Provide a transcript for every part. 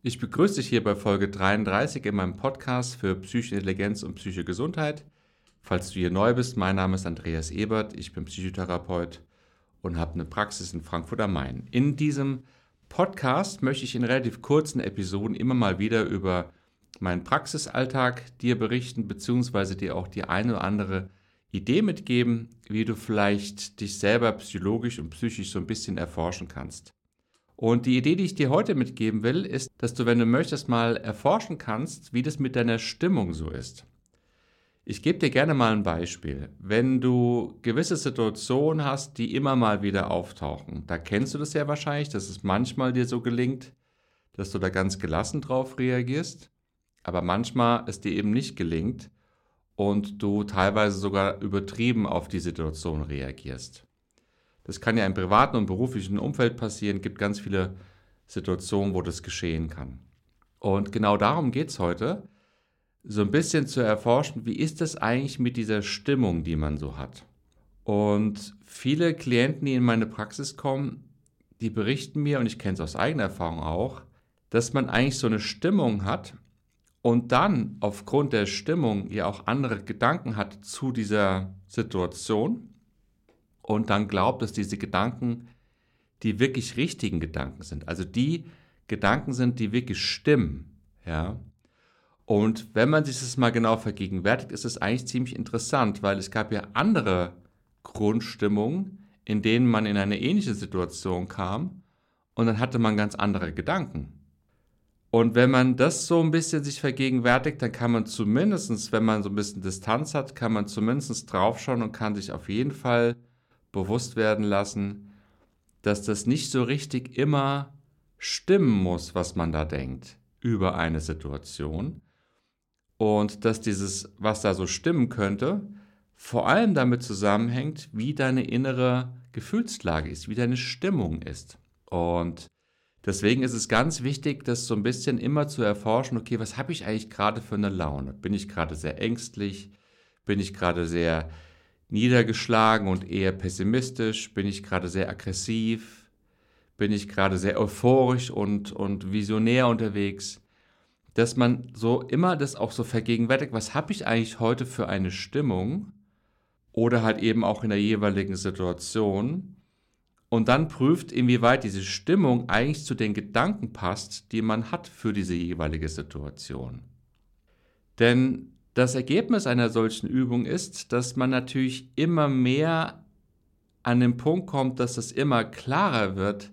Ich begrüße dich hier bei Folge 33 in meinem Podcast für Psychische und Psychische Gesundheit. Falls du hier neu bist, mein Name ist Andreas Ebert, ich bin Psychotherapeut und habe eine Praxis in Frankfurt am Main. In diesem Podcast möchte ich in relativ kurzen Episoden immer mal wieder über meinen Praxisalltag dir berichten, beziehungsweise dir auch die eine oder andere Idee mitgeben, wie du vielleicht dich selber psychologisch und psychisch so ein bisschen erforschen kannst. Und die Idee, die ich dir heute mitgeben will, ist, dass du, wenn du möchtest, mal erforschen kannst, wie das mit deiner Stimmung so ist. Ich gebe dir gerne mal ein Beispiel. Wenn du gewisse Situationen hast, die immer mal wieder auftauchen, da kennst du das ja wahrscheinlich, dass es manchmal dir so gelingt, dass du da ganz gelassen drauf reagierst, aber manchmal es dir eben nicht gelingt und du teilweise sogar übertrieben auf die Situation reagierst. Das kann ja im privaten und beruflichen Umfeld passieren. Es gibt ganz viele Situationen, wo das geschehen kann. Und genau darum geht es heute, so ein bisschen zu erforschen, wie ist es eigentlich mit dieser Stimmung, die man so hat. Und viele Klienten, die in meine Praxis kommen, die berichten mir, und ich kenne es aus eigener Erfahrung auch, dass man eigentlich so eine Stimmung hat und dann aufgrund der Stimmung ja auch andere Gedanken hat zu dieser Situation und dann glaubt, dass diese Gedanken die wirklich richtigen Gedanken sind. Also die Gedanken sind, die wirklich stimmen. Ja. Und wenn man sich das mal genau vergegenwärtigt, ist es eigentlich ziemlich interessant, weil es gab ja andere Grundstimmungen, in denen man in eine ähnliche Situation kam und dann hatte man ganz andere Gedanken. Und wenn man das so ein bisschen sich vergegenwärtigt, dann kann man zumindestens, wenn man so ein bisschen Distanz hat, kann man zumindest draufschauen und kann sich auf jeden Fall bewusst werden lassen, dass das nicht so richtig immer stimmen muss, was man da denkt über eine Situation. Und dass dieses, was da so stimmen könnte, vor allem damit zusammenhängt, wie deine innere Gefühlslage ist, wie deine Stimmung ist. Und deswegen ist es ganz wichtig, das so ein bisschen immer zu erforschen, okay, was habe ich eigentlich gerade für eine Laune? Bin ich gerade sehr ängstlich? Bin ich gerade sehr niedergeschlagen und eher pessimistisch? Bin ich gerade sehr aggressiv? Bin ich gerade sehr euphorisch und, und visionär unterwegs? Dass man so immer das auch so vergegenwärtigt, was habe ich eigentlich heute für eine Stimmung? Oder halt eben auch in der jeweiligen Situation. Und dann prüft, inwieweit diese Stimmung eigentlich zu den Gedanken passt, die man hat für diese jeweilige Situation. Denn das Ergebnis einer solchen Übung ist, dass man natürlich immer mehr an den Punkt kommt, dass es immer klarer wird,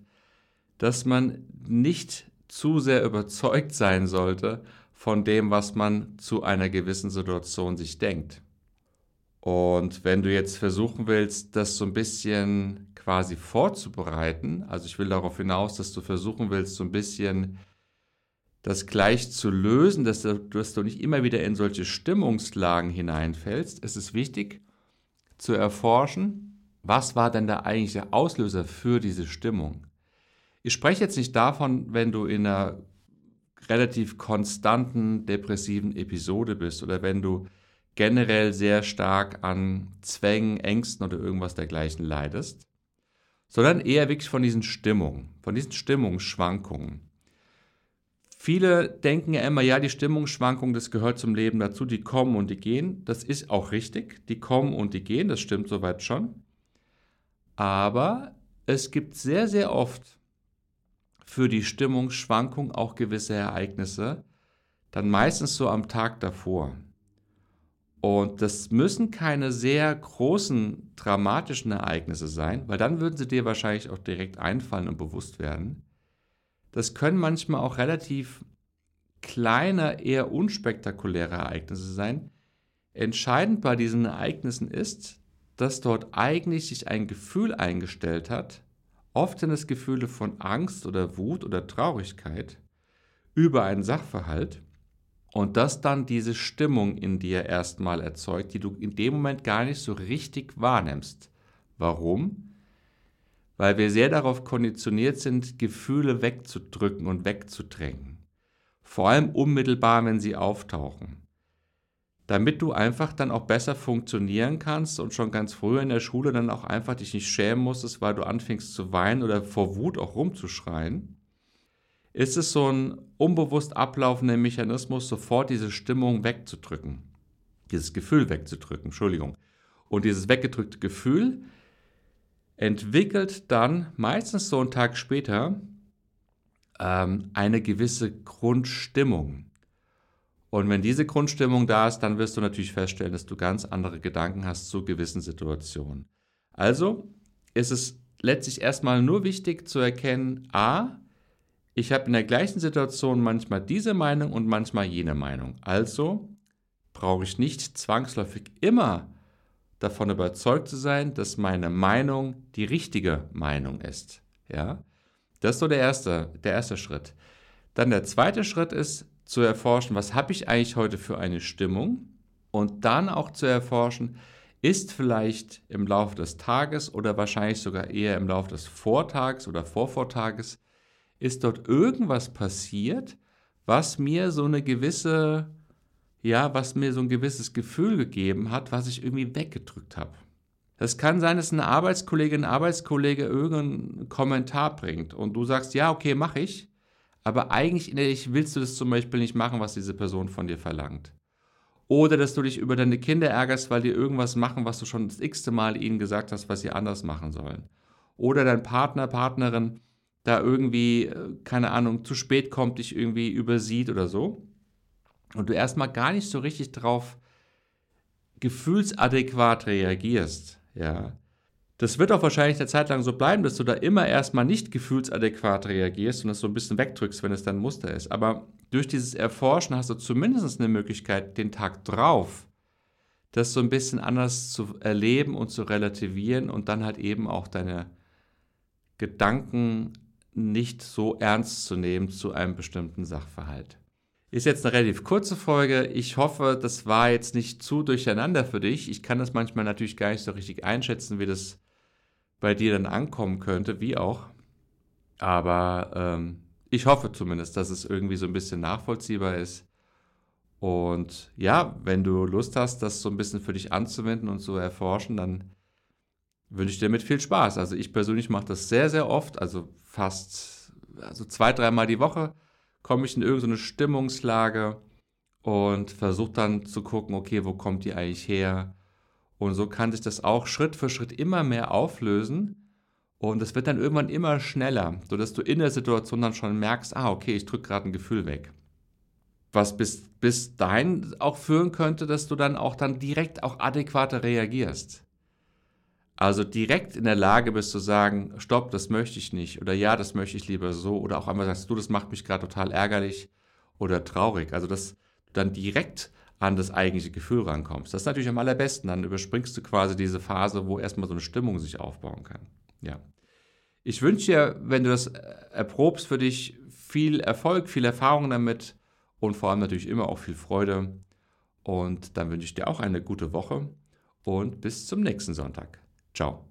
dass man nicht zu sehr überzeugt sein sollte von dem, was man zu einer gewissen Situation sich denkt. Und wenn du jetzt versuchen willst, das so ein bisschen quasi vorzubereiten, also ich will darauf hinaus, dass du versuchen willst, so ein bisschen das gleich zu lösen, dass du, dass du nicht immer wieder in solche Stimmungslagen hineinfällst, es ist wichtig zu erforschen, was war denn der eigentliche Auslöser für diese Stimmung. Ich spreche jetzt nicht davon, wenn du in einer relativ konstanten depressiven Episode bist oder wenn du generell sehr stark an Zwängen, Ängsten oder irgendwas dergleichen leidest, sondern eher wirklich von diesen Stimmungen, von diesen Stimmungsschwankungen. Viele denken ja immer, ja, die Stimmungsschwankungen, das gehört zum Leben dazu, die kommen und die gehen. Das ist auch richtig, die kommen und die gehen, das stimmt soweit schon. Aber es gibt sehr, sehr oft für die Stimmungsschwankung auch gewisse Ereignisse, dann meistens so am Tag davor. Und das müssen keine sehr großen, dramatischen Ereignisse sein, weil dann würden sie dir wahrscheinlich auch direkt einfallen und bewusst werden. Das können manchmal auch relativ kleine, eher unspektakuläre Ereignisse sein. Entscheidend bei diesen Ereignissen ist, dass dort eigentlich sich ein Gefühl eingestellt hat, oft sind es Gefühle von Angst oder Wut oder Traurigkeit über einen Sachverhalt und das dann diese Stimmung in dir erstmal erzeugt, die du in dem Moment gar nicht so richtig wahrnimmst. Warum? Weil wir sehr darauf konditioniert sind, Gefühle wegzudrücken und wegzudrängen. Vor allem unmittelbar, wenn sie auftauchen. Damit du einfach dann auch besser funktionieren kannst und schon ganz früh in der Schule dann auch einfach dich nicht schämen musstest, weil du anfängst zu weinen oder vor Wut auch rumzuschreien, ist es so ein unbewusst ablaufender Mechanismus, sofort diese Stimmung wegzudrücken. Dieses Gefühl wegzudrücken, Entschuldigung. Und dieses weggedrückte Gefühl entwickelt dann meistens so einen Tag später ähm, eine gewisse Grundstimmung. Und wenn diese Grundstimmung da ist, dann wirst du natürlich feststellen, dass du ganz andere Gedanken hast zu gewissen Situationen. Also ist es letztlich erstmal nur wichtig zu erkennen, a, ich habe in der gleichen Situation manchmal diese Meinung und manchmal jene Meinung. Also brauche ich nicht zwangsläufig immer davon überzeugt zu sein, dass meine Meinung die richtige Meinung ist. Ja? Das ist so der erste, der erste Schritt. Dann der zweite Schritt ist zu erforschen, was habe ich eigentlich heute für eine Stimmung und dann auch zu erforschen, ist vielleicht im Laufe des Tages oder wahrscheinlich sogar eher im Laufe des Vortags oder Vorvortages ist dort irgendwas passiert, was mir so eine gewisse, ja, was mir so ein gewisses Gefühl gegeben hat, was ich irgendwie weggedrückt habe. Das kann sein, dass eine Arbeitskollegin, ein Arbeitskollege irgendeinen Kommentar bringt und du sagst, ja, okay, mache ich, aber eigentlich innerlich willst du das zum Beispiel nicht machen, was diese Person von dir verlangt. Oder dass du dich über deine Kinder ärgerst, weil die irgendwas machen, was du schon das x-te Mal ihnen gesagt hast, was sie anders machen sollen. Oder dein Partner, Partnerin da irgendwie, äh, keine Ahnung, zu spät kommt, dich irgendwie übersieht oder so. Und du erstmal gar nicht so richtig drauf gefühlsadäquat reagierst, ja. Das wird auch wahrscheinlich eine Zeit lang so bleiben, dass du da immer erstmal nicht gefühlsadäquat reagierst und das so ein bisschen wegdrückst, wenn es dein Muster ist. Aber durch dieses Erforschen hast du zumindest eine Möglichkeit, den Tag drauf das so ein bisschen anders zu erleben und zu relativieren und dann halt eben auch deine Gedanken nicht so ernst zu nehmen zu einem bestimmten Sachverhalt. Ist jetzt eine relativ kurze Folge. Ich hoffe, das war jetzt nicht zu durcheinander für dich. Ich kann das manchmal natürlich gar nicht so richtig einschätzen, wie das bei dir dann ankommen könnte, wie auch. Aber ähm, ich hoffe zumindest, dass es irgendwie so ein bisschen nachvollziehbar ist. Und ja, wenn du Lust hast, das so ein bisschen für dich anzuwenden und zu erforschen, dann wünsche ich dir mit viel Spaß. Also ich persönlich mache das sehr, sehr oft, also fast also zwei, dreimal die Woche komme ich in irgendeine Stimmungslage und versuche dann zu gucken, okay, wo kommt die eigentlich her? Und so kann sich das auch Schritt für Schritt immer mehr auflösen. Und es wird dann irgendwann immer schneller, sodass du in der Situation dann schon merkst, ah, okay, ich drücke gerade ein Gefühl weg. Was bis, bis dahin auch führen könnte, dass du dann auch dann direkt auch adäquater reagierst. Also direkt in der Lage bist zu sagen, stopp, das möchte ich nicht oder ja, das möchte ich lieber so oder auch einmal sagst du, das macht mich gerade total ärgerlich oder traurig. Also dass du dann direkt an das eigentliche Gefühl rankommst. Das ist natürlich am allerbesten. Dann überspringst du quasi diese Phase, wo erstmal so eine Stimmung sich aufbauen kann. Ja. Ich wünsche dir, wenn du das erprobst, für dich viel Erfolg, viel Erfahrung damit und vor allem natürlich immer auch viel Freude. Und dann wünsche ich dir auch eine gute Woche und bis zum nächsten Sonntag. Ciao.